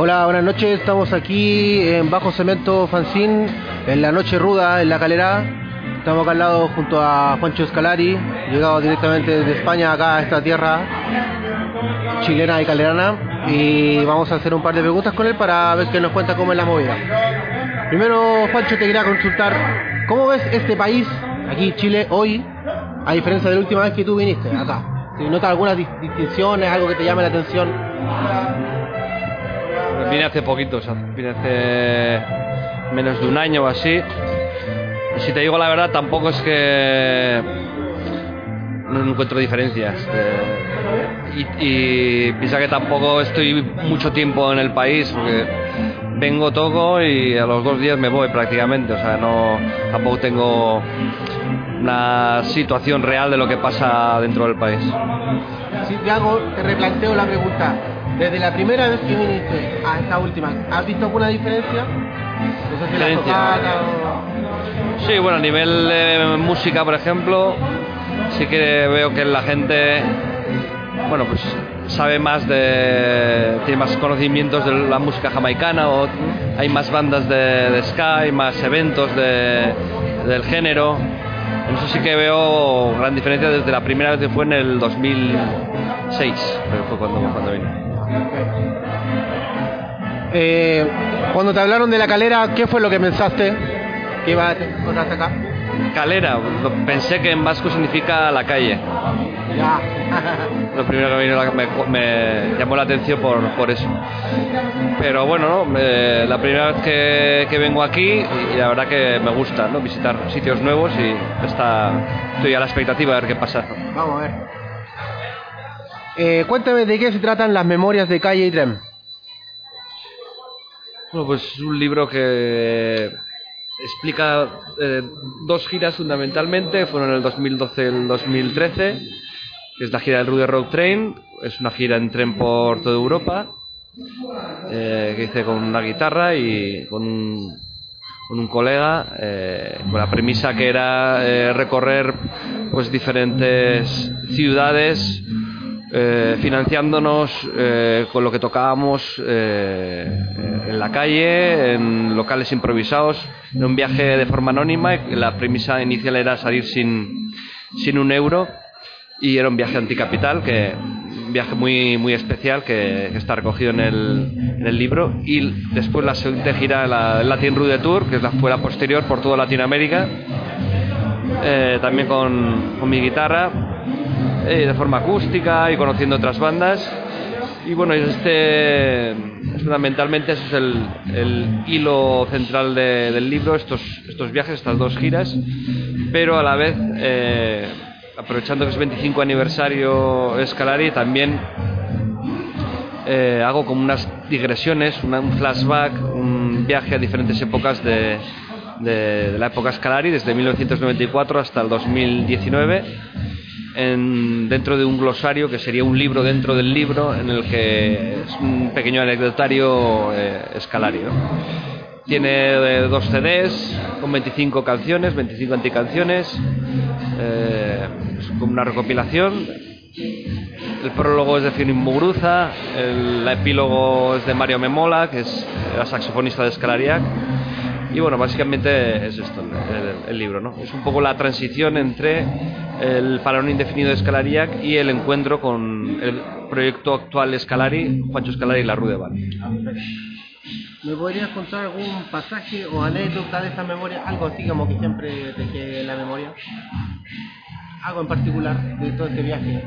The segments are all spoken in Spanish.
Hola, buenas noches. Estamos aquí en Bajo Cemento Fanzine, en la noche ruda, en la calera. Estamos acá al lado junto a Juancho Escalari, llegado directamente desde España acá a esta tierra chilena y calerana. Y vamos a hacer un par de preguntas con él para ver qué nos cuenta cómo es la movida. Primero, Juancho, te quería consultar, ¿cómo ves este país, aquí Chile, hoy, a diferencia de la última vez que tú viniste acá? Si notas algunas distinciones, algo que te llame la atención. Vine hace poquito, o vine hace menos de un año o así. Si te digo la verdad, tampoco es que no encuentro diferencias. Eh, y, y piensa que tampoco estoy mucho tiempo en el país, porque vengo, toco y a los dos días me voy prácticamente. O sea, no tampoco tengo una situación real de lo que pasa dentro del país. Si te replanteo la pregunta. Desde la primera vez que viniste a esta última, ¿has visto alguna diferencia? No sé si la tocada o... Sí, bueno, a nivel de música, por ejemplo, sí que veo que la gente, bueno, pues sabe más de, tiene más conocimientos de la música jamaicana, o hay más bandas de, de ska, hay más eventos de, del género. En eso sí que veo gran diferencia desde la primera vez que fue en el 2006, que fue cuando, cuando vine. Eh, cuando te hablaron de la calera, ¿qué fue lo que pensaste que iba a encontrarte acá? Calera, pensé que en vasco significa la calle. Ya. Lo primero que vino me, me llamó la atención por, por eso. Pero bueno, ¿no? Eh, la primera vez que, que vengo aquí y la verdad que me gusta ¿no? visitar sitios nuevos y está, estoy a la expectativa de ver qué pasa. Vamos a ver. Eh, cuéntame de qué se tratan las memorias de calle y tren. Bueno, pues es un libro que explica eh, dos giras fundamentalmente, fueron en el 2012 y el 2013, que es la gira del Rude Road Train, es una gira en tren por toda Europa, eh, que hice con una guitarra y con un, colega, eh, con la premisa que era eh, recorrer pues diferentes ciudades eh, financiándonos eh, con lo que tocábamos eh, en la calle, en locales improvisados, en un viaje de forma anónima. La premisa inicial era salir sin, sin un euro y era un viaje anticapital, que, un viaje muy, muy especial que, está recogido en el, libro. Y después la siguiente gira, la Latin Rude Tour, que es la, fue posterior por toda Latinoamérica, también con, con mi guitarra eh, de forma acústica y conociendo otras bandas. Y bueno, este fundamentalmente ese es el, hilo central de- del libro, estos, estos viajes, estas dos giras, pero a la vez, eh, aprovechando que es 25 aniversario Escalari, también eh, hago como unas digresiones, un flashback, un viaje a diferentes épocas de, de- de la época Scalari, desde 1994 hasta el 2019, en- dentro de un glosario que sería un libro dentro del libro, en el que es un pequeño anecdotario eh, Scalari. ¿no? Tiene eh, dos CDs con 25 canciones, 25 anticanciones, eh, es como una recopilación el prólogo es de Firin Muguruza, el epílogo es de Mario Memola, que es la saxofonista de Scalariac. Y bueno, básicamente es esto el, el libro, ¿no? Es un poco la transición entre el parón indefinido de Scalariac y el encuentro con el proyecto actual de Scalari, Juancho Scalari y la Rue de Val. ¿Me podrías contar algún pasaje o anécdota de esta memoria? Algo así como que siempre te quede en la memoria. Algo en particular de todo este viaje.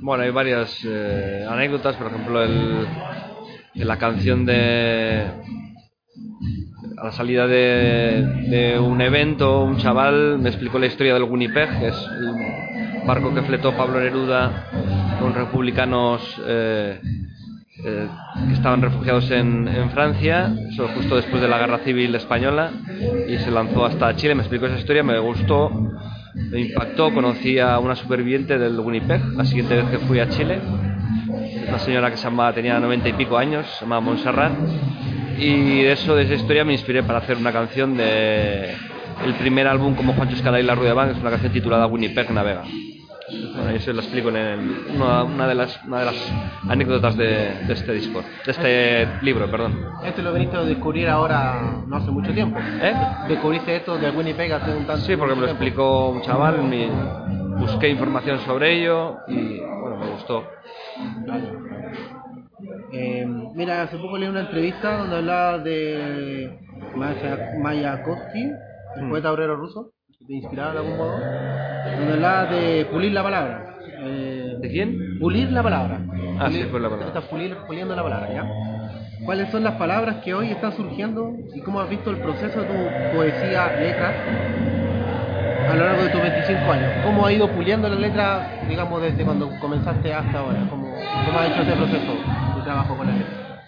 Bueno, hay varias eh, anécdotas, por ejemplo, el, la canción de la salida de, un evento, un chaval me explicó la historia del Winnipeg, es el barco que fletó Pablo Neruda con republicanos eh, eh, que estaban refugiados en, en Francia, eso justo después de la Guerra Civil Española, y se lanzó hasta Chile. Me explicó esa historia, me gustó, me impactó. Conocí a una superviviente del Winnipeg la siguiente vez que fui a Chile. Una señora que se llamaba, tenía noventa y pico años, se llamaba Montserrat. Y de eso, de esa historia, me inspiré para hacer una canción de el primer álbum como Juancho Escala y la Rueda Band, es una canción titulada Winnipeg Navega. Bueno, eso lo explico en el- una, una de las, una de las anécdotas de, de este disco, de este libro, perdón. Esto lo viniste a descubrir ahora no hace mucho tiempo. ¿Eh? Descubriste esto de Winnipeg hace un tanto Sí, porque me lo tiempo. explicó un chaval, me- busqué información sobre ello y bueno, me gustó. Eh, mira, hace poco leí una entrevista donde hablaba de Maya- Mayakovsky, el Mm. poeta obrero ruso, que te inspiraba de algún modo, donde hablaba de pulir la palabra. Eh, ¿De quién? Pulir la palabra. Ah, Pulir- sí, pulir la palabra. Estás pulir- puliendo la palabra, ¿ya? ¿Cuáles son las palabras que hoy están surgiendo y cómo has visto el proceso de tu poesía, letra, a lo largo de tus 25 años? ¿Cómo ha ido puliendo la letra, digamos, desde cuando comenzaste hasta ahora? ¿Cómo, cómo has hecho este proceso trabajo con letra?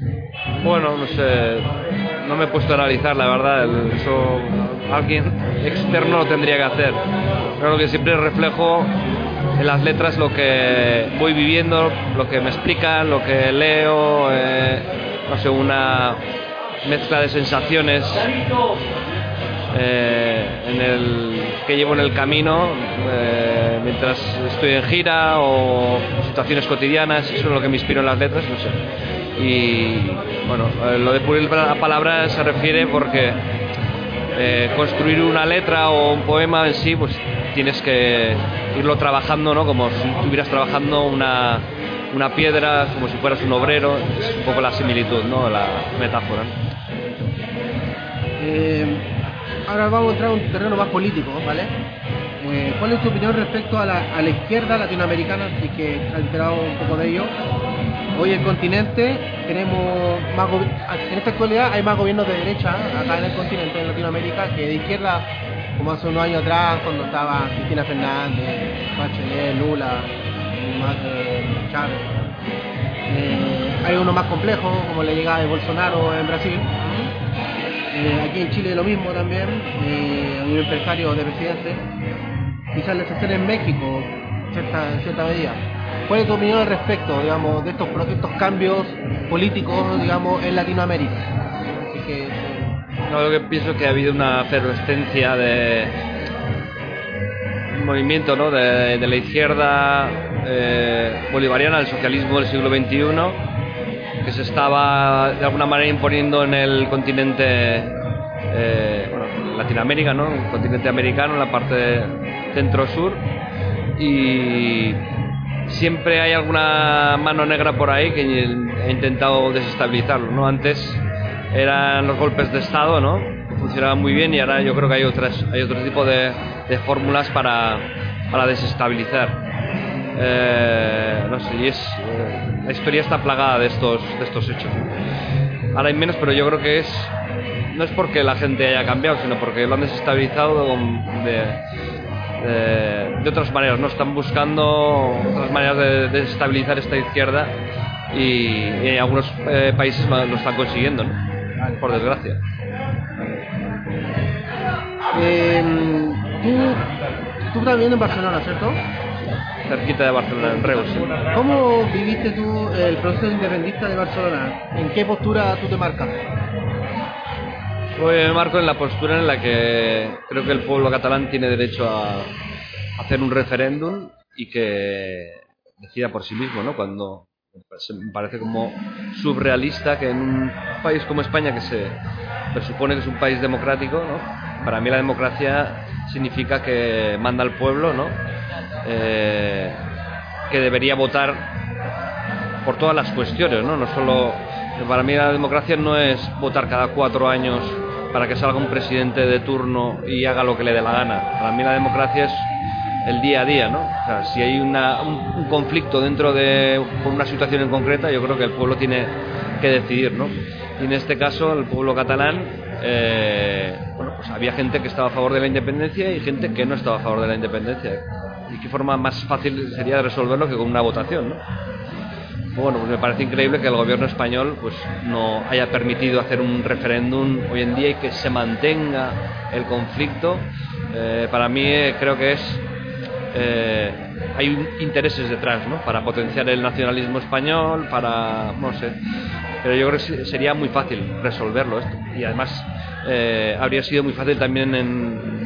Bueno, no sé, no me he puesto a analizar, la verdad, eso alguien externo lo tendría que hacer. Creo que siempre reflejo en las letras lo que voy viviendo, lo que me explican, lo que leo, eh, no sé, una mezcla de sensaciones eh, que llevo en el camino eh, mientras estoy en gira o situaciones cotidianas, eso es lo que me inspiro en las letras, no sé. Y bueno, eh, lo de pulir la palabra se refiere porque eh, construir una letra o un poema en sí, pues tienes que irlo trabajando, ¿no? Como si estuvieras trabajando una, una piedra, como si fueras un obrero, es un poco la similitud, ¿no? La metáfora. Eh, ahora vamos a entrar a un terreno más político, ¿vale? Eh, ¿Cuál es tu opinión respecto a la, a la izquierda latinoamericana? Así que has enterado un poco de ello. Hoy el continente tenemos más en esta actualidad hay más gobiernos de derecha acá en el continente en Latinoamérica que de izquierda como hace unos años atrás cuando estaba Cristina Fernández, Bachelet, Lula, Chávez. Eh, hay uno más complejo como la llegada de Bolsonaro en Brasil. Eh, aquí en Chile lo mismo también, eh, un empresario de presidente, quizás excepción en México, cierta, en cierta medida. ¿Cuál es tu opinión al respecto, digamos, de estos, pro- estos cambios políticos, digamos, en Latinoamérica? Así eh, No, lo que pienso que ha habido una efervescencia de un movimiento ¿no? de, de la izquierda eh, bolivariana, el socialismo del siglo XXI, que se estaba de alguna manera imponiendo en el continente eh, Latinoamérica, ¿no? continente americano, en la parte centro-sur, y siempre hay alguna mano negra por ahí que ha intentado desestabilizarlo. ¿no? Antes eran los golpes de Estado, ¿no? funcionaban muy bien y ahora yo creo que hay otras hay otro tipo de, de fórmulas para, para desestabilizar. Eh, no sé, y es, la historia está plagada de estos, de estos hechos. Ahora hay menos, pero yo creo que es no es porque la gente haya cambiado, sino porque lo han desestabilizado de, de, de otras maneras. No están buscando otras maneras de desestabilizar esta izquierda y, y en algunos eh, países lo, están consiguiendo, ¿no? por desgracia. eh, tú, tú estás viviendo en Barcelona, ¿cierto? Cerquita de Barcelona, en Reus. sí. ¿Cómo viviste tú el proceso independentista de Barcelona? ¿En qué postura tú te marcas? Pues marco en la postura en la que creo que el pueblo catalán tiene derecho a hacer un referéndum y que decida por sí mismo, ¿no? Cuando me parece como surrealista que en un país como España, que se presupone que es un país democrático, ¿no? Para mí la democracia significa que manda al pueblo, ¿no? Eh, que debería votar por todas las cuestiones, ¿no? No solo para mí la democracia no es votar cada cuatro años para que salga un presidente de turno y haga lo que le dé la gana. Para mí la democracia es el día a día, ¿no? O sea, si hay un conflicto dentro de por una situación en concreta, yo creo que el pueblo tiene que decidir, ¿no? Y en este caso el pueblo catalán, eh, bueno, pues había gente que estaba a favor de la independencia y gente que no estaba a favor de la independencia. ¿Y qué forma más fácil sería de resolverlo que con una votación? ¿no? Bueno, pues me parece increíble que el gobierno español pues, no haya permitido hacer un referéndum hoy en día y que se mantenga el conflicto. Eh, para mí eh, creo que es eh, hay intereses detrás, ¿no? Para potenciar el nacionalismo español, para no sé, pero yo creo que sería muy fácil resolverlo esto y además habría sido muy fácil también en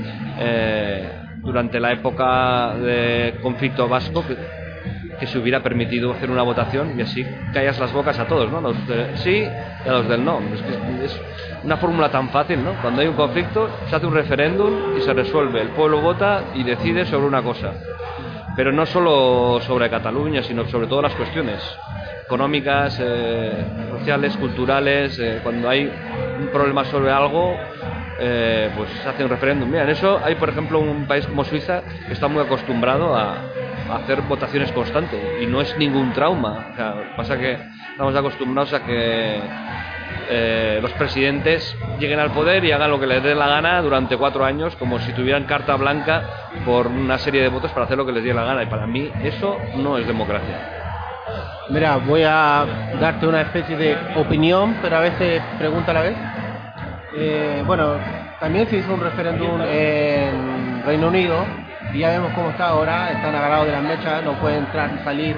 durante la época de conflicto vasco se hubiera permitido hacer una votación y así callas las bocas a todos, ¿no? Los sí y a los del no. Es, es una fórmula tan fácil, ¿no? Cuando hay un conflicto se hace un referéndum y se resuelve. El pueblo vota y decide sobre una cosa. Pero no solo sobre Cataluña, sino sobre todas las cuestiones económicas, eh, sociales, culturales. Eh, cuando hay un problema sobre algo, eh, pues se hace un referéndum. Mira, en eso hay, por ejemplo, un país como Suiza que está muy acostumbrado a, hacer votaciones constantes y no es ningún trauma. O sea, pasa que estamos acostumbrados a que eh, los presidentes lleguen al poder y hagan lo que les dé la gana durante cuatro años, como si tuvieran carta blanca por una serie de votos para hacer lo que les dé la gana. Y para mí eso no es democracia. Mira, voy a darte una especie de opinión, pero a veces pregunta a la vez. Eh, bueno, también se hizo un referéndum en Reino Unido y ya vemos cómo está ahora, están agarrados de las mechas, no pueden entrar y salir.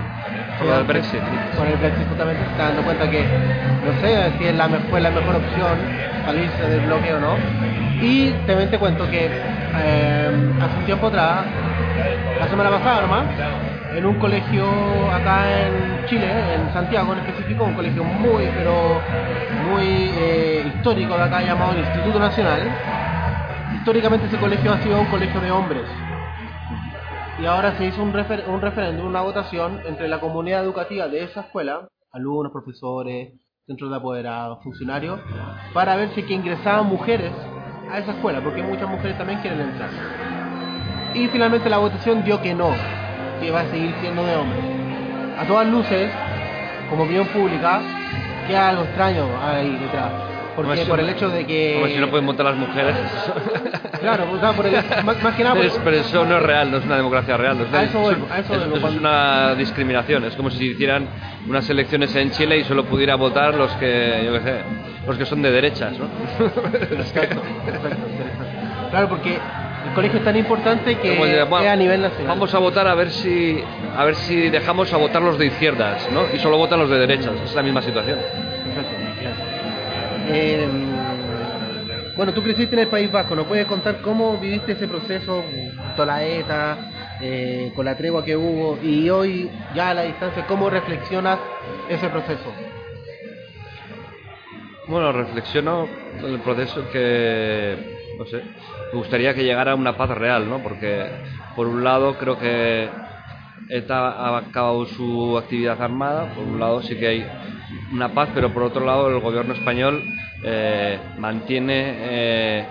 Con el Brexit. Con el Brexit justamente se está dando cuenta que, no sé si es la, fue la mejor opción salirse del bloqueo o no. Y también te cuento que eh, hace un tiempo atrás, la semana pasada nomás, en un colegio acá en Chile, en Santiago en específico, un colegio muy, pero muy eh, histórico de acá llamado el Instituto Nacional. Históricamente ese colegio ha sido un colegio de hombres. Y ahora se hizo un, un referéndum, una votación entre la comunidad educativa de esa escuela, alumnos, profesores, centros de apoderados, funcionarios, para ver si que ingresaban mujeres a esa escuela, porque muchas mujeres también quieren entrar. Y finalmente la votación dio que no, que va a seguir siendo de hombres. A todas luces, como opinión pública, queda algo extraño ahí detrás. Porque por el hecho de que. Como si no pueden votar las mujeres. claro, pues, por el, más, que nada. Pero eso no es real, no es una democracia real. No es, a eso a eso es, una discriminación. Es como si hicieran unas elecciones en Chile y solo pudiera votar los que, yo qué sé, los que son de derechas, ¿no? Exacto, Claro, porque el colegio es tan importante que a nivel nacional. Vamos a votar a ver si a ver si dejamos a votar los de izquierdas, ¿no? Y solo votan los de derechas. Es la misma situación. Eh, bueno, tú creciste en el País Vasco, ¿nos puedes contar cómo viviste ese proceso con la ETA, eh, con la tregua que hubo y hoy ya a la distancia, cómo reflexionas ese proceso? Bueno, reflexiono el proceso que no sé, me gustaría que llegara una paz real, ¿no? Porque por un lado creo que ETA ha acabado su actividad armada, por un lado sí que hay una paz, pero por otro lado el gobierno español eh, mantiene eh,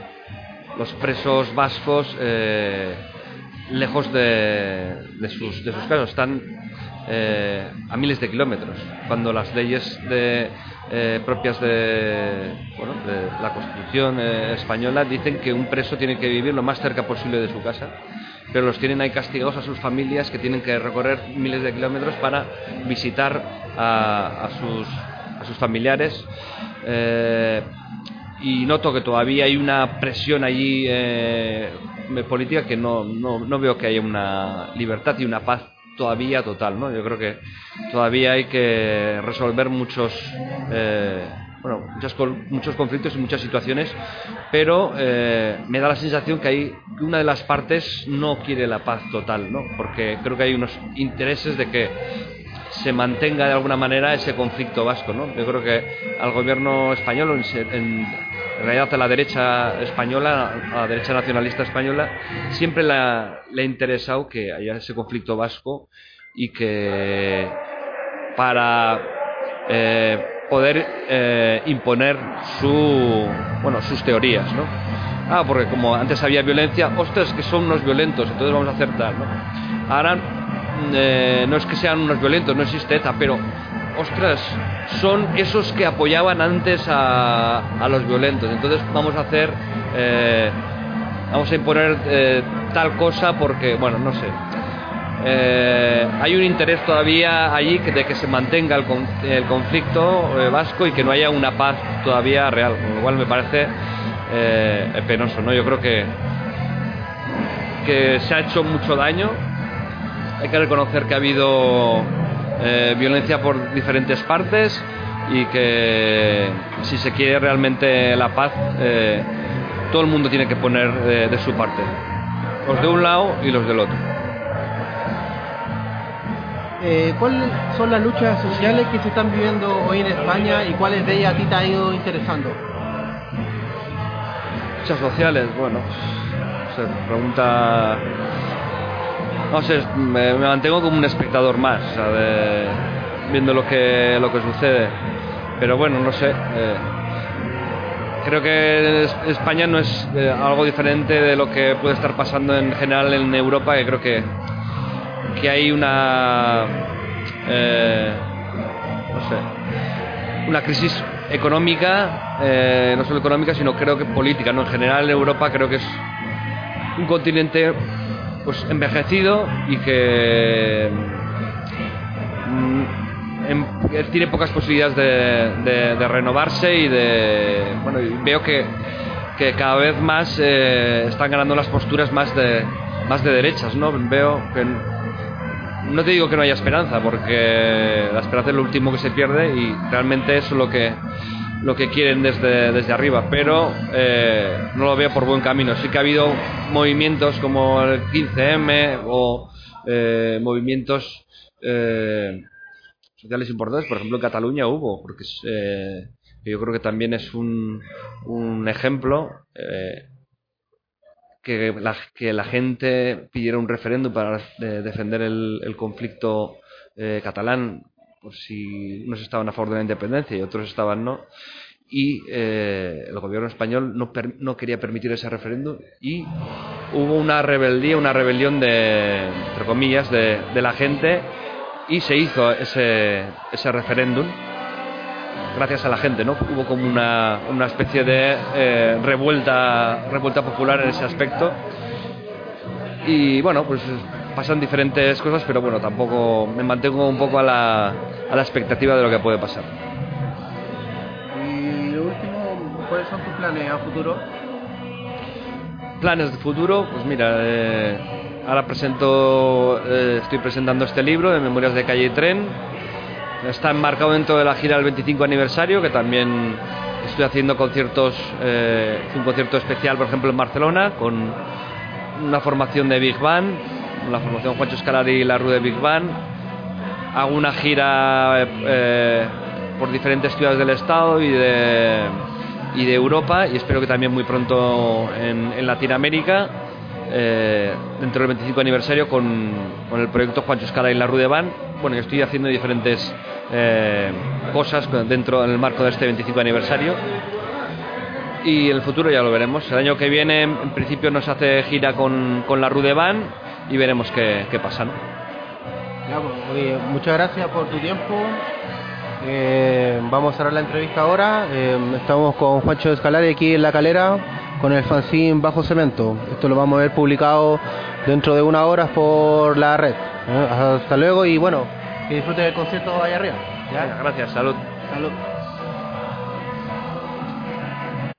los presos vascos eh, lejos de, sus, de sus casos, están a miles de kilómetros, cuando las leyes de propias de, bueno, de la Constitución española dicen que un preso tiene que vivir lo más cerca posible de su casa, pero los tienen ahí castigados a sus familias que tienen que recorrer miles de kilómetros para visitar a, sus, a sus familiares. Eh, y noto que todavía hay una presión allí política que no, no, no veo que haya una libertad y una paz todavía total, ¿no? Yo creo que todavía hay que resolver muchos, eh, bueno, muchos, conflictos y muchas situaciones, pero eh, me da la sensación que hay una de las partes no quiere la paz total, ¿no? Porque creo que hay unos intereses de que se mantenga de alguna manera ese conflicto vasco, ¿no? Yo creo que al gobierno español, en, en realidad a la derecha española, a la derecha nacionalista española, siempre le ha, interesado que haya ese conflicto vasco y que para eh, poder eh, imponer su, bueno, sus teorías, ¿no? Ah, porque como antes había violencia, ostras, que son unos violentos, entonces vamos a hacer tal, ¿no? Ahora eh, no es que sean unos violentos, no existe ETA, pero ostras, son esos que apoyaban antes a, los violentos. Entonces vamos a hacer, eh, vamos a imponer eh, tal cosa porque, bueno, no sé. hay un interés todavía allí de que se mantenga el, el conflicto vasco y que no haya una paz todavía real, lo cual me parece penoso. ¿no? Yo creo que, que se ha hecho mucho daño, hay que reconocer que ha habido violencia por diferentes partes y que si se quiere realmente la paz, todo el mundo tiene que poner de su parte, los de un lado y los del otro. Eh, ¿cuáles son las luchas sociales que se están viviendo hoy en España y cuáles de ellas a ti te ha ido interesando? Luchas sociales, bueno, se pregunta... No sé, me, mantengo como un espectador más, viendo lo que, lo que sucede. Pero bueno, no sé. Eh, creo que España no es eh, algo diferente de lo que puede estar pasando en general en Europa, que creo que que hay una eh, no sé una crisis económica eh, no solo económica sino creo que política no en general en Europa creo que es un continente pues envejecido y que mm, em, tiene pocas posibilidades de, renovarse y de bueno veo que, que cada vez más eh, están ganando las posturas más de más de derechas no veo que no te digo que no haya esperanza, porque la esperanza es lo último que se pierde y realmente eso es lo que, lo que quieren desde, desde arriba, pero eh, no lo veo por buen camino. Sí que ha habido movimientos como el 15M o eh, movimientos eh, sociales importantes, por ejemplo en Cataluña hubo, porque yo creo que también es un, un ejemplo que la, que la gente pidiera un referéndum para defender el, conflicto eh, catalán, por si unos estaban a favor de la independencia y otros estaban no. Y eh, el gobierno español no, no quería permitir ese referéndum y hubo una rebeldía, una rebelión de, entre comillas, de, de la gente y se hizo ese, ese referéndum gracias a la gente, ¿no? Hubo como una, una especie de eh, revuelta, revuelta popular en ese aspecto. Y bueno, pues pasan diferentes cosas, pero bueno, tampoco me mantengo un poco a la, a la expectativa de lo que puede pasar. Y lo último, ¿cuáles son tus planes a futuro? Planes de futuro, pues mira, eh, ahora presento, eh, estoy presentando este libro de Memorias de Calle y Tren Está enmarcado dentro de la gira del 25 aniversario, que también estoy haciendo conciertos, eh, un concierto especial, por ejemplo, en Barcelona, con una formación de Big Band, la formación Juancho Escalari y la Rue de Big Band. Hago una gira eh, por diferentes ciudades del Estado y de, y de Europa, y espero que también muy pronto en, Latinoamérica. Eh, dentro del 25 aniversario con, con el proyecto Juancho Escala y la Rue de Van. Bueno, estoy haciendo diferentes eh, cosas dentro del marco de este 25 aniversario. Y el futuro ya lo veremos. El año que viene, en principio, nos hace gira con, con la Rue de Van y veremos qué, qué pasa. ¿no? Pues, muchas gracias por tu tiempo. Eh, vamos a cerrar la entrevista ahora. estamos con Juancho Escalari aquí en La Calera con el fanzine Bajo Cemento. Esto lo vamos a ver publicado dentro de unas horas por la red. ¿eh? Hasta luego y bueno, que disfruten el concierto allá arriba. Gracias, salud. Salud.